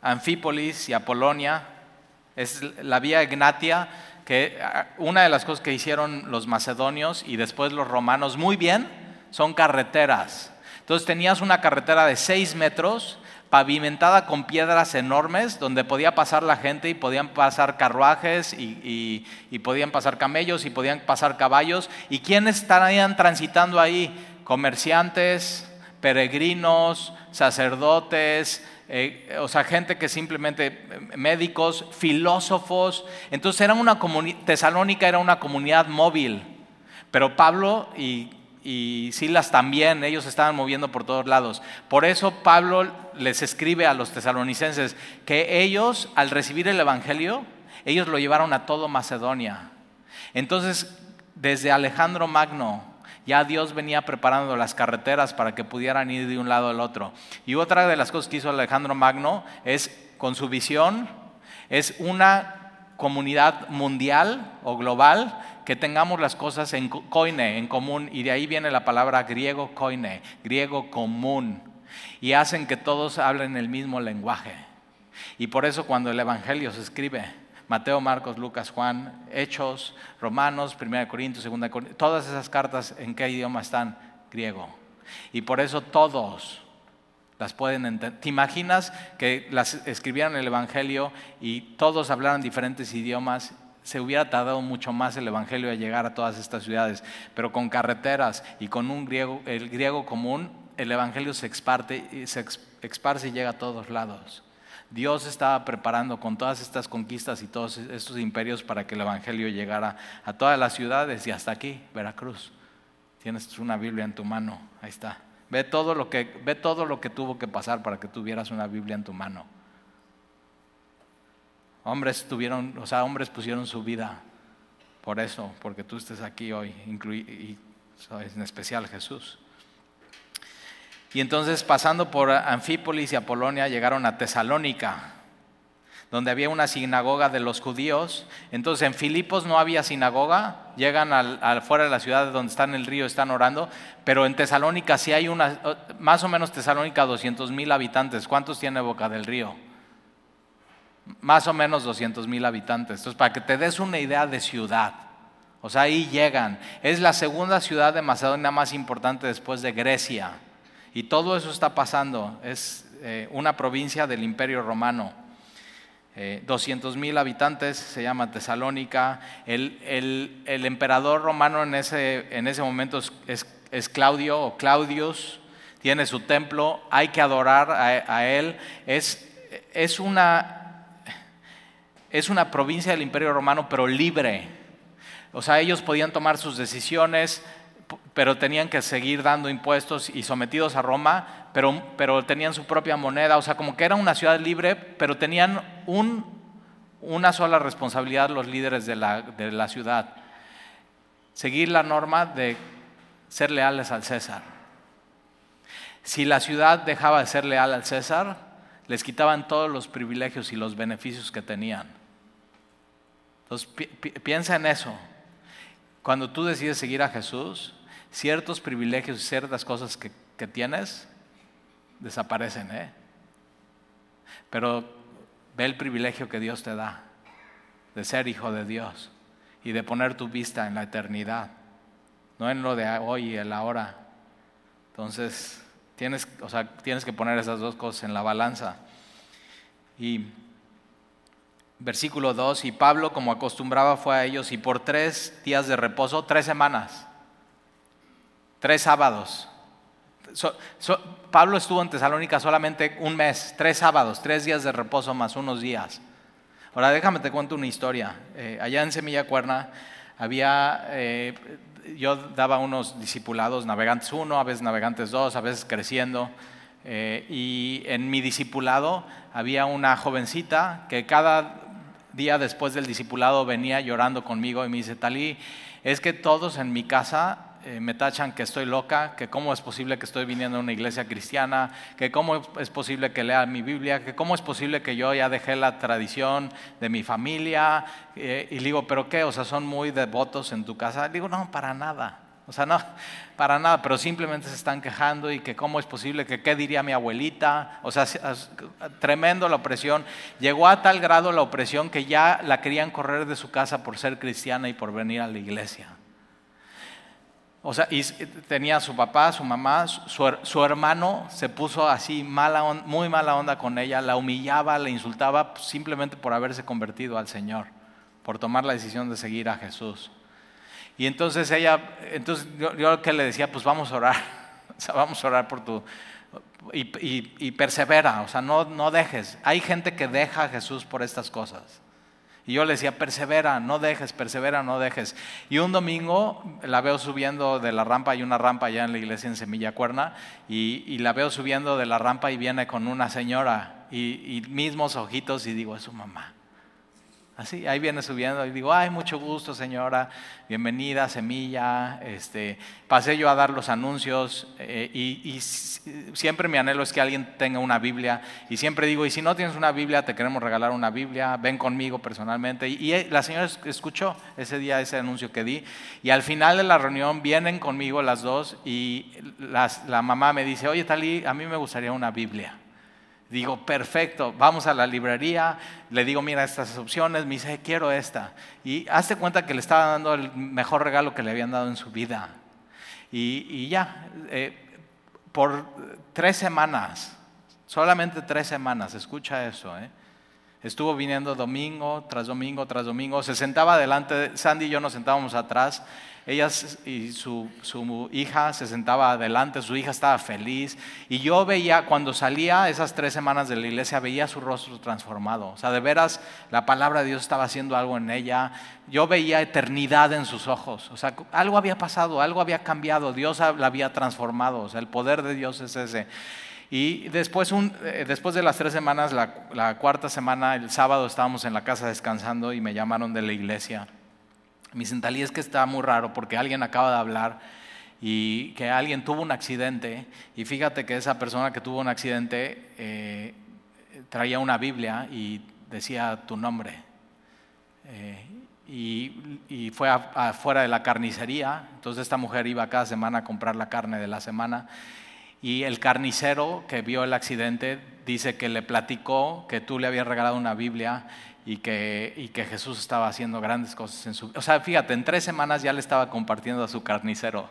Anfípolis y Apolonia, es la vía Ignatia, que ah, una de las cosas que hicieron los macedonios y después los romanos muy bien son carreteras. Entonces tenías una carretera de 6 metros pavimentada con piedras enormes donde podía pasar la gente y podían pasar carruajes y, podían pasar camellos y podían pasar caballos. ¿Y quiénes estarían transitando ahí? Comerciantes, peregrinos, sacerdotes, eh, o sea, gente que simplemente, eh, médicos, filósofos. Entonces era una Tesalónica era una comunidad móvil, pero Pablo y y Silas también, ellos estaban moviendo por todos lados. Por eso Pablo les escribe a los tesalonicenses que ellos, al recibir el Evangelio, ellos lo llevaron a todo Macedonia. Entonces, desde Alejandro Magno, ya Dios venía preparando las carreteras para que pudieran ir de un lado al otro. Y otra de las cosas que hizo Alejandro Magno es, con su visión, es una comunidad mundial o global que tengamos las cosas en koine, en común, y de ahí viene la palabra griego koine, griego común, y hacen que todos hablen el mismo lenguaje. Y por eso cuando el Evangelio se escribe, Mateo, Marcos, Lucas, Juan, Hechos, Romanos, 1 Corintios, 2 Corintios, todas esas cartas en qué idioma están? Griego. Y por eso todos las pueden entender. ¿Te imaginas que las escribieran el Evangelio y todos hablaran diferentes idiomas se hubiera tardado mucho más el Evangelio a llegar a todas estas ciudades, pero con carreteras y con un griego, el griego común, el Evangelio se, exparte, se esparce y llega a todos lados. Dios estaba preparando con todas estas conquistas y todos estos imperios para que el Evangelio llegara a todas las ciudades y hasta aquí, Veracruz. Tienes una Biblia en tu mano, ahí está. Ve todo lo que, ve todo lo que tuvo que pasar para que tuvieras una Biblia en tu mano. Hombres tuvieron, o sea, hombres pusieron su vida por eso, porque tú estés aquí hoy, y en especial Jesús. Y entonces pasando por Anfípolis y Apolonia llegaron a Tesalónica, donde había una sinagoga de los judíos. Entonces en Filipos no había sinagoga, llegan al, fuera de la ciudad donde están el río, están orando, pero en Tesalónica sí hay una, más o menos Tesalónica 200 mil habitantes. ¿Cuántos tiene Boca del Río? más o menos 200 mil habitantes. Entonces, para que te des una idea de ciudad, o sea, ahí llegan. Es la segunda ciudad de Macedonia más importante después de Grecia. Y todo eso está pasando. Es eh, una provincia del Imperio Romano. 200 eh, mil habitantes, se llama Tesalónica. El, emperador romano en ese, en ese momento es, Claudio o Claudius. Tiene su templo, hay que adorar a, a él. Es, es una es una provincia del Imperio Romano, pero libre. O sea, ellos podían tomar sus decisiones, pero tenían que seguir dando impuestos y sometidos a Roma, pero, pero tenían su propia moneda. O sea, como que era una ciudad libre, pero tenían un, una sola responsabilidad los líderes de la, de la ciudad. Seguir la norma de ser leales al César. Si la ciudad dejaba de ser leal al César, les quitaban todos los privilegios y los beneficios que tenían. Entonces piensa en eso. Cuando tú decides seguir a Jesús, ciertos privilegios y ciertas cosas que, que tienes desaparecen. ¿eh? Pero ve el privilegio que Dios te da de ser hijo de Dios y de poner tu vista en la eternidad, no en lo de hoy y el ahora. Entonces, tienes, o sea, tienes que poner esas dos cosas en la balanza. Y versículo 2, y Pablo como acostumbraba fue a ellos y por tres días de reposo, tres semanas, tres sábados. Pablo estuvo en Tesalónica solamente un mes, tres sábados, tres días de reposo más unos días. Ahora déjame te cuento una historia. Eh, allá en Semilla Cuerna había, eh, yo daba unos discipulados, navegantes 1, a veces navegantes 2, a veces creciendo. Eh, y en mi discipulado había una jovencita que cada día después del discipulado venía llorando conmigo y me dice, Talí, es que todos en mi casa eh, me tachan que estoy loca, que cómo es posible que estoy viniendo a una iglesia cristiana, que cómo es posible que lea mi Biblia, que cómo es posible que yo ya dejé la tradición de mi familia. Eh, y digo, ¿pero qué? O sea, ¿son muy devotos en tu casa? Digo, no, para nada. O sea, no, [laughs] para nada, pero simplemente se están quejando y que cómo es posible, que qué diría mi abuelita. O sea, tremendo la opresión. Llegó a tal grado la opresión que ya la querían correr de su casa por ser cristiana y por venir a la iglesia. O sea, y tenía su papá, su mamá, su, hermano se puso así mala, muy mala onda con ella, la humillaba, la insultaba simplemente por haberse convertido al Señor, por tomar la decisión de seguir a Jesús. Y entonces ella, entonces yo, yo que le decía, pues vamos a orar, [laughs] o sea, vamos a orar por tu, y, persevera, o sea, no, no dejes. Hay gente que deja a Jesús por estas cosas. Y yo le decía, persevera, no dejes, persevera, no dejes. Y un domingo la veo subiendo de la rampa, hay una rampa allá en la iglesia en Semilla Cuerna, y, la veo subiendo de la rampa y viene con una señora y, y mismos ojitos y digo, es su mamá. Así, ahí viene subiendo y digo, ay, mucho gusto señora, bienvenida, semilla. Este, pasé yo a dar los anuncios eh, y, siempre mi anhelo es que alguien tenga una Biblia. Y siempre digo, y si no tienes una Biblia, te queremos regalar una Biblia, ven conmigo personalmente. Y, eh, la señora escuchó ese día ese anuncio que di. Y al final de la reunión vienen conmigo las dos y la mamá me dice, oye, Talí, a mí me gustaría una Biblia. Digo, perfecto, vamos a la librería, le digo, mira estas opciones, me dice, quiero esta. Y hazte cuenta que le estaba dando el mejor regalo que le habían dado en su vida. Y, ya, eh, por tres semanas, solamente tres semanas, escucha eso, ¿eh? Estuvo viniendo domingo tras domingo tras domingo, se sentaba adelante, Sandy y yo nos sentábamos atrás ella y su, hija se sentaba adelante, su hija estaba feliz. Y yo veía, cuando salía esas tres semanas de la iglesia, veía su rostro transformado. O sea, de veras, la palabra de Dios estaba haciendo algo en ella. Yo veía eternidad en sus ojos. O sea, algo había pasado, algo había cambiado. Dios la había transformado. O sea, el poder de Dios es ese. Y después, eh, después de las tres semanas, la, la cuarta semana, el sábado estábamos en la casa descansando y me llamaron de la iglesia. Mi sentalí es que está muy raro porque alguien acaba de hablar y que alguien tuvo un accidente. Y fíjate que esa persona que tuvo un accidente eh, traía una Biblia y decía tu nombre. Eh, y, fue afuera de la carnicería, entonces esta mujer iba cada semana a comprar la carne de la semana. Y el carnicero que vio el accidente dice que le platicó que tú le habías regalado una Biblia y que, y que Jesús estaba haciendo grandes cosas en su... O sea, fíjate, en tres semanas ya le estaba compartiendo a su carnicero.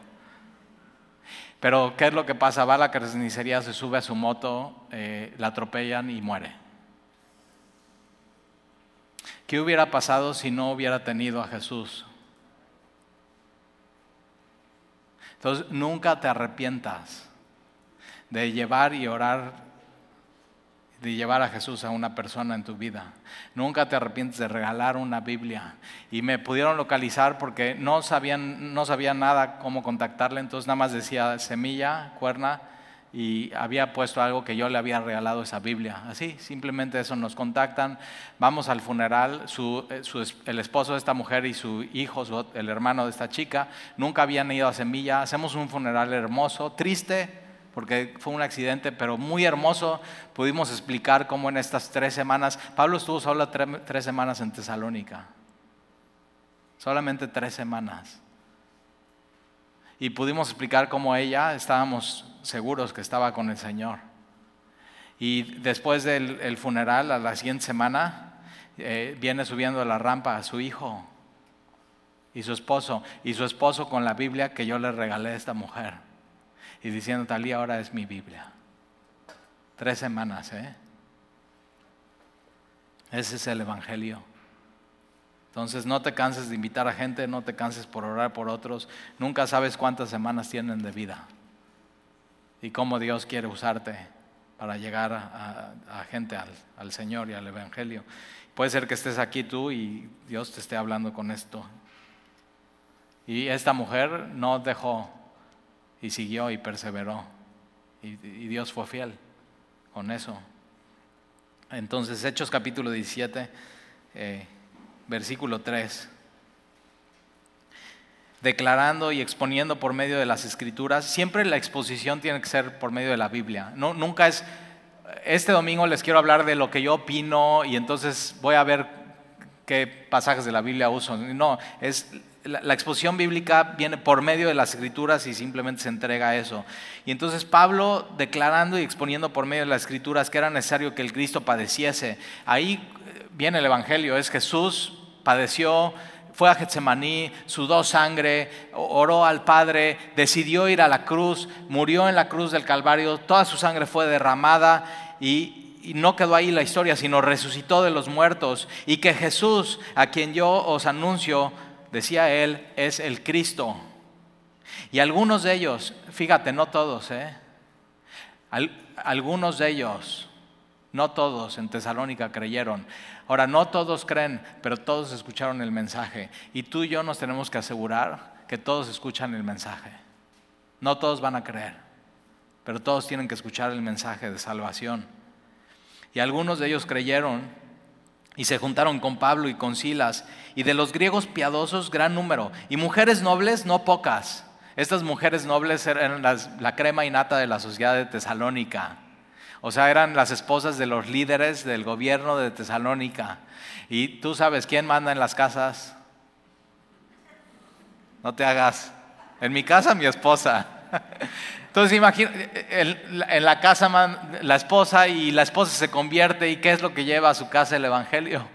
Pero, ¿qué es lo que pasa? Va a la carnicería, se sube a su moto, eh, la atropellan y muere. ¿Qué hubiera pasado si no hubiera tenido a Jesús? Entonces, nunca te arrepientas de llevar y orar de llevar a Jesús a una persona en tu vida. Nunca te arrepientes de regalar una Biblia. Y me pudieron localizar porque no sabían, no sabían nada cómo contactarle, entonces nada más decía semilla, cuerna, y había puesto algo que yo le había regalado esa Biblia. Así, simplemente eso, nos contactan, vamos al funeral, eh, el esposo de esta mujer y su hijo, el hermano de esta chica, nunca habían ido a Semilla, hacemos un funeral hermoso, triste, porque fue un accidente, pero muy hermoso. Pudimos explicar cómo en estas tres semanas, Pablo estuvo solo tres semanas en Tesalónica, solamente tres semanas. Y pudimos explicar cómo ella estábamos seguros que estaba con el Señor. Y después del funeral, a la siguiente semana, eh, viene subiendo la rampa a su hijo y su esposo, y su esposo con la Biblia que yo le regalé a esta mujer, y diciendo, Talía, ahora es mi Biblia. Tres semanas, ¿eh? Ese es el Evangelio. Entonces no te canses de invitar a gente, no te canses por orar por otros. Nunca sabes cuántas semanas tienen de vida y cómo Dios quiere usarte para llegar a, gente al, al, Señor y al Evangelio. Puede ser que estés aquí tú y Dios te esté hablando con esto. Y esta mujer no dejó y siguió y perseveró. Y, Dios fue fiel con eso. Entonces, Hechos capítulo 17, eh, versículo 3 declarando y exponiendo por medio de las escrituras, siempre la exposición tiene que ser por medio de la Biblia. No, nunca es, este domingo les quiero hablar de lo que yo opino y entonces voy a ver qué pasajes de la Biblia uso. No, es la, exposición bíblica viene por medio de las escrituras y simplemente se entrega a eso. Y entonces Pablo declarando y exponiendo por medio de las escrituras que era necesario que el Cristo padeciese. Ahí viene el Evangelio, es Jesús padeció, fue a Getsemaní, sudó sangre, oró al Padre, decidió ir a la cruz, murió en la cruz del Calvario, toda su sangre fue derramada y, no quedó ahí la historia, sino resucitó de los muertos y que Jesús, a quien yo os anuncio, decía él, es el Cristo. Y algunos de ellos, fíjate, no todos, ¿eh? algunos de ellos, no todos en Tesalónica creyeron. Ahora, no todos creen, pero todos escucharon el mensaje. Y tú y yo nos tenemos que asegurar que todos escuchan el mensaje. No todos van a creer, pero todos tienen que escuchar el mensaje de salvación. Y algunos de ellos creyeron y se juntaron con Pablo y con Silas, y de los griegos piadosos gran número, y mujeres nobles no pocas. Estas mujeres nobles eran la crema innata de la sociedad de Tesalónica. O sea, eran las esposas de los líderes del gobierno de Tesalónica. Y tú sabes quién manda en las casas. No te hagas. En mi casa, mi esposa. [laughs] Entonces, imagina, en la casa la esposa y la esposa se convierte y ¿qué es lo que lleva a su casa el Evangelio?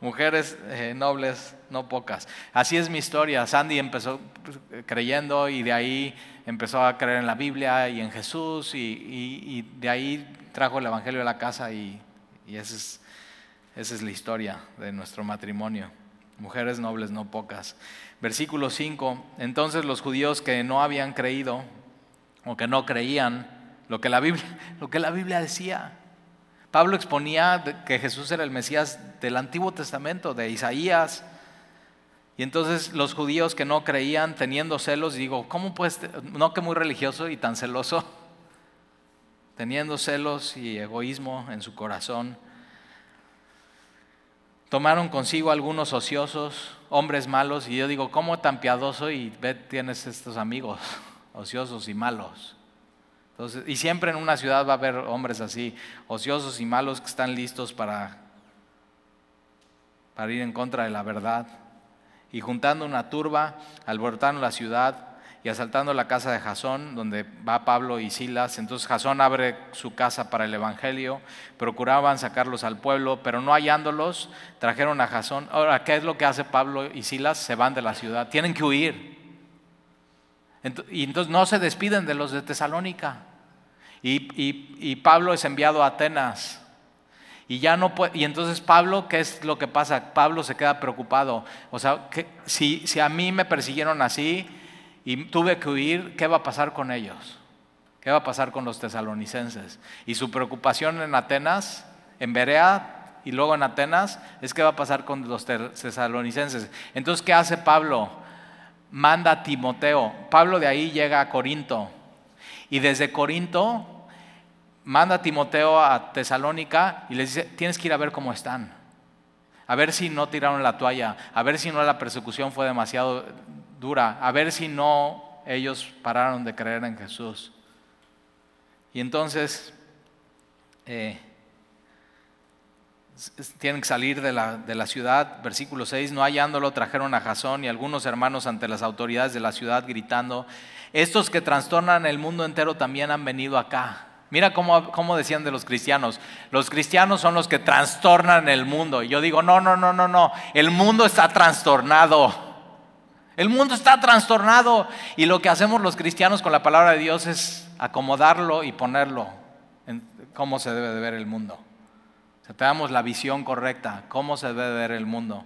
Mujeres eh, nobles, no pocas. Así es mi historia. Sandy empezó creyendo y de ahí empezó a creer en la Biblia y en Jesús y, de ahí trajo el Evangelio a la casa y, esa, es, esa es la historia de nuestro matrimonio. Mujeres nobles, no pocas. Versículo 5. Entonces los judíos que no habían creído o que no creían lo que la Biblia, [laughs] que la Biblia decía. Pablo exponía que Jesús era el Mesías del Antiguo Testamento, de Isaías, y entonces los judíos que no creían, teniendo celos, digo, ¿cómo puedes, no que muy religioso y tan celoso? [laughs] Teniendo celos y egoísmo en su corazón, tomaron consigo algunos ociosos, hombres malos, y yo digo, ¿cómo tan piadoso y ve, tienes estos amigos [laughs] ociosos y malos? Entonces, y siempre en una ciudad va a haber hombres así, ociosos y malos que están listos para, para ir en contra de la verdad y juntando una turba, alborotaron la ciudad y asaltando la casa de Jasón, donde va Pablo y Silas. Entonces Jasón abre su casa para el Evangelio, procuraban sacarlos al pueblo, pero no hallándolos, trajeron a Jasón. Ahora, ¿qué es lo que hace Pablo y Silas? Se van de la ciudad, tienen que huir. Y entonces no se despiden de los de Tesalónica. Y, y Pablo es enviado a Atenas. Y ya no y entonces Pablo, ¿qué es lo que pasa? Pablo se queda preocupado. O sea, si, si a mí me persiguieron así y tuve que huir, ¿qué va a pasar con ellos? ¿Qué va a pasar con los tesalonicenses? Y su preocupación en Atenas, en Berea y luego en Atenas, es qué va a pasar con los tesalonicenses. Entonces, ¿qué hace Pablo? Manda a Timoteo. Pablo de ahí llega a Corinto. Y desde Corinto manda a Timoteo a Tesalónica y les dice, tienes que ir a ver cómo están. A ver si no tiraron la toalla, a ver si no la persecución fue demasiado dura, a ver si no ellos pararon de creer en Jesús. Y entonces eh, tienen que salir de la, de la, ciudad. Versículo 6, no hallándolo trajeron a Jasón y algunos hermanos ante las autoridades de la ciudad gritando, estos que trastornan el mundo entero también han venido acá. Mira cómo, decían de los cristianos. Los cristianos son los que trastornan el mundo. Y yo digo, no, no, no, no, no. El mundo está trastornado. El mundo está trastornado. Y lo que hacemos los cristianos con la palabra de Dios es acomodarlo y ponerlo en cómo se debe de ver el mundo. O la visión correcta, cómo se debe de ver el mundo.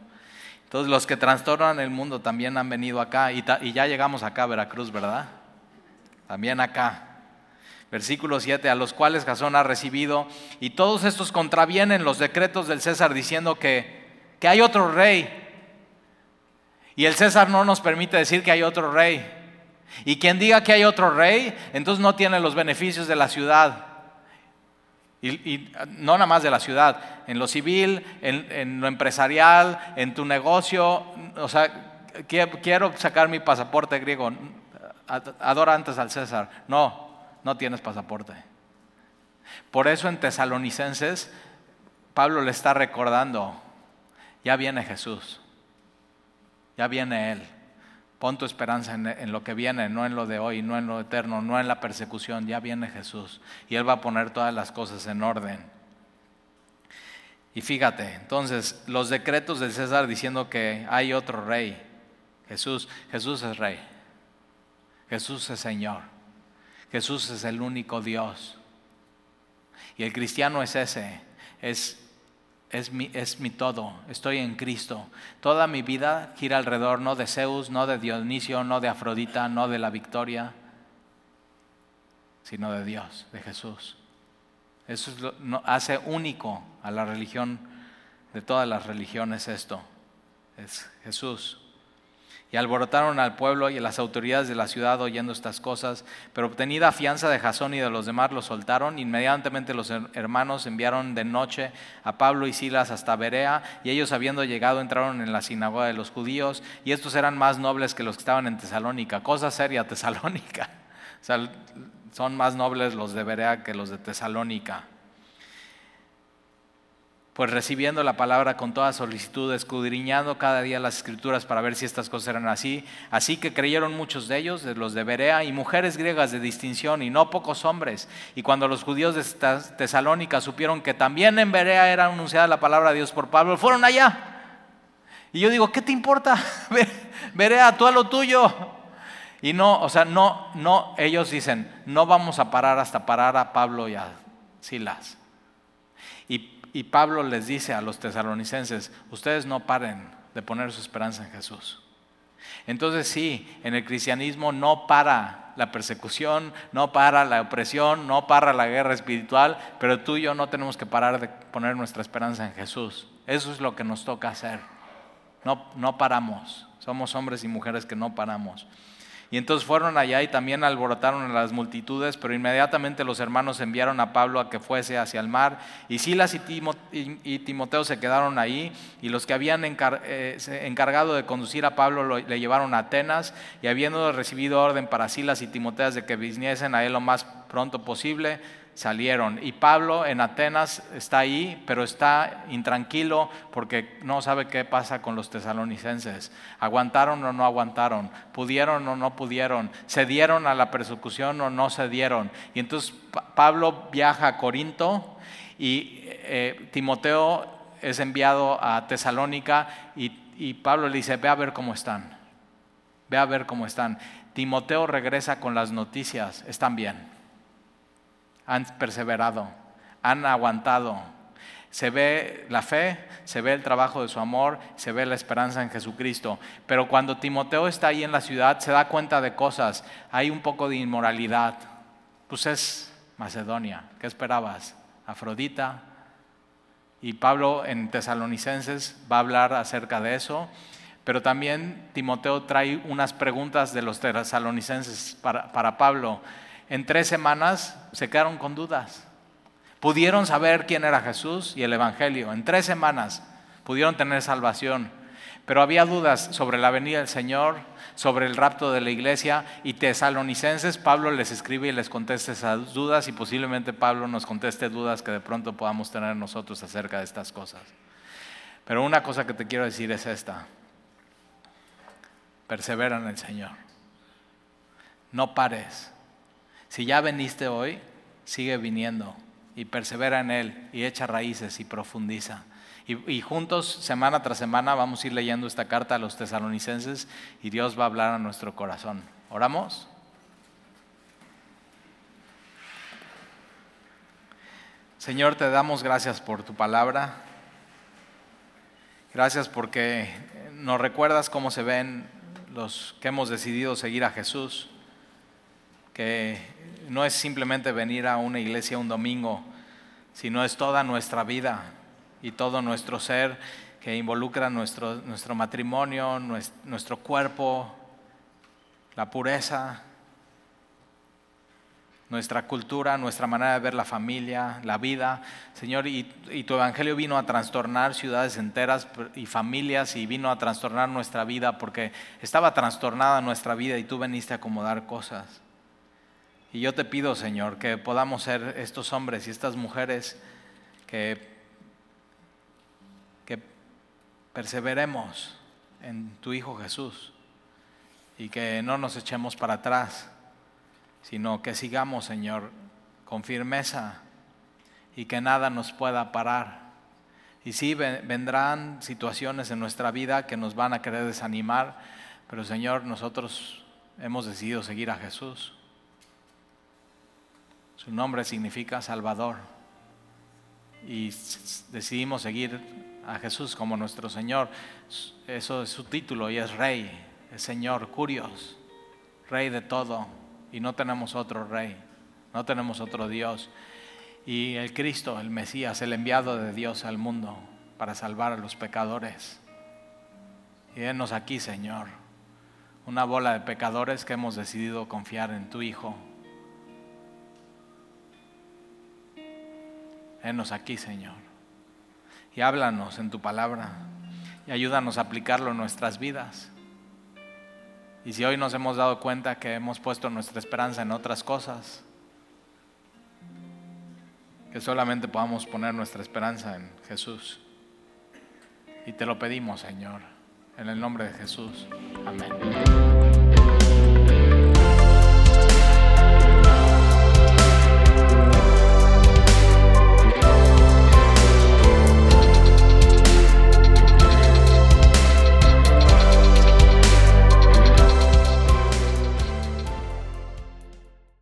Entonces los que trastornan el mundo también han venido acá. Y, y ya llegamos acá a Veracruz, ¿verdad? También acá. Versículo 7, a los cuales Jasón ha recibido, y todos estos contravienen los decretos del César diciendo que, que hay otro rey. Y el César no nos permite decir que hay otro rey. Y quien diga que hay otro rey, entonces no tiene los beneficios de la ciudad. Y, no nada más de la ciudad, en lo civil, en, lo empresarial, en tu negocio. O sea, quiero sacar mi pasaporte griego. Adora antes al César. No, no tienes pasaporte. Por eso en Tesalonicenses Pablo le está recordando, ya viene Jesús, ya viene Él. Pon tu esperanza en, lo que viene, no en lo de hoy, no en lo eterno, no en la persecución, ya viene Jesús. Y Él va a poner todas las cosas en orden. Y fíjate, entonces, los decretos del César diciendo que hay otro rey, Jesús, Jesús es rey, Jesús es Señor. Jesús es el único Dios. Y el cristiano es ese, es, es, mi, es mi todo, estoy en Cristo. Toda mi vida gira alrededor no de Zeus, no de Dionisio, no de Afrodita, no de la victoria, sino de Dios, de Jesús. Eso es lo, hace único a la religión de todas las religiones esto, es Jesús. Y alborotaron al pueblo y a las autoridades de la ciudad oyendo estas cosas, pero obtenida fianza de Jasón y de los demás los soltaron. Inmediatamente los hermanos enviaron de noche a Pablo y Silas hasta Berea, y ellos habiendo llegado entraron en la sinagoga de los judíos, y estos eran más nobles que los que estaban en Tesalónica. Cosa seria, [laughs] Tesalónica. Son más nobles los de Berea que los de Tesalónica pues recibiendo la palabra con toda solicitud, escudriñando cada día las escrituras para ver si estas cosas eran así. Así que creyeron muchos de ellos, de los de Berea, y mujeres griegas de distinción, y no pocos hombres. Y cuando los judíos de Tesalónica supieron que también en Berea era anunciada la palabra de Dios por Pablo, fueron allá. Y yo digo, ¿qué te importa? [laughs] Berea, tú a lo tuyo. Y no, o sea, no, no, ellos dicen, no vamos a parar hasta parar a Pablo y a Silas. Y Pablo les dice a los tesalonicenses, ustedes no paren de poner su esperanza en Jesús. Entonces sí, en el cristianismo no para la persecución, no para la opresión, no para la guerra espiritual, pero tú y yo no tenemos que parar de poner nuestra esperanza en Jesús. Eso es lo que nos toca hacer. No, no paramos. Somos hombres y mujeres que no paramos. Y entonces fueron allá y también alborotaron a las multitudes, pero inmediatamente los hermanos enviaron a Pablo a que fuese hacia el mar. Y Silas y, Timoteo se quedaron ahí, y los que habían eh, encargado de conducir a Pablo le llevaron a Atenas, y habiendo recibido orden para Silas y Timoteo de que viniesen a él lo más pronto posible, salieron. Y Pablo en Atenas está ahí, pero está intranquilo porque no sabe qué pasa con los tesalonicenses. ¿Aguantaron o no aguantaron? ¿Pudieron o no pudieron? ¿Cedieron a la persecución o no cedieron? Y entonces Pablo viaja a Corinto y eh, Timoteo es enviado a Tesalónica y, y Pablo le dice, ve a ver cómo están. Ve a ver cómo están. Timoteo regresa con las noticias, están bien han perseverado, han aguantado. Se ve la fe, se ve el trabajo de su amor, se ve la esperanza en Jesucristo. Pero cuando Timoteo está ahí en la ciudad, se da cuenta de cosas. Hay un poco de inmoralidad. Pues es Macedonia. ¿Qué esperabas? Afrodita. Y Pablo en Tesalonicenses va a hablar acerca de eso. Pero también Timoteo trae unas preguntas de los tesalonicenses para, para Pablo. En tres semanas se quedaron con dudas. Pudieron saber quién era Jesús y el Evangelio. En tres semanas pudieron tener salvación. Pero había dudas sobre la venida del Señor, sobre el rapto de la iglesia y tesalonicenses. Pablo les escribe y les contesta esas dudas y posiblemente Pablo nos conteste dudas que de pronto podamos tener nosotros acerca de estas cosas. Pero una cosa que te quiero decir es esta. Persevera en el Señor. No pares. Si ya veniste hoy, sigue viniendo y persevera en Él y echa raíces y profundiza. Y, juntos, semana tras semana, vamos a ir leyendo esta carta a los tesalonicenses y Dios va a hablar a nuestro corazón. ¿Oramos? Señor, te damos gracias por tu palabra. Gracias porque nos recuerdas cómo se ven los que hemos decidido seguir a Jesús, que no es simplemente venir a una iglesia un domingo, sino es toda nuestra vida y todo nuestro ser que involucra nuestro, nuestro matrimonio, nuestro cuerpo, la pureza, nuestra cultura, nuestra manera de ver la familia, la vida. Señor, y, tu evangelio vino a trastornar ciudades enteras y familias y vino a trastornar nuestra vida porque estaba trastornada nuestra vida y tú veniste a acomodar cosas. Y yo te pido, Señor, que podamos ser estos hombres y estas mujeres que, perseveremos en tu Hijo Jesús y que no nos echemos para atrás, sino que sigamos, Señor, con firmeza y que nada nos pueda parar. Y sí, vendrán situaciones en nuestra vida que nos van a querer desanimar, pero Señor, nosotros hemos decidido seguir a Jesús. Su nombre significa Salvador. Y decidimos seguir a Jesús como nuestro Señor. Eso es su título y es Rey, es Señor, Curios, Rey de todo. Y no tenemos otro Rey, no tenemos otro Dios. Y el Cristo, el Mesías, el enviado de Dios al mundo para salvar a los pecadores. Y denos aquí, Señor, una bola de pecadores que hemos decidido confiar en tu Hijo Enos aquí, Señor. Y háblanos en tu palabra y ayúdanos a aplicarlo en nuestras vidas. Y si hoy nos hemos dado cuenta que hemos puesto nuestra esperanza en otras cosas, que solamente podamos poner nuestra esperanza en Jesús. Y te lo pedimos, Señor, en el nombre de Jesús. Amén.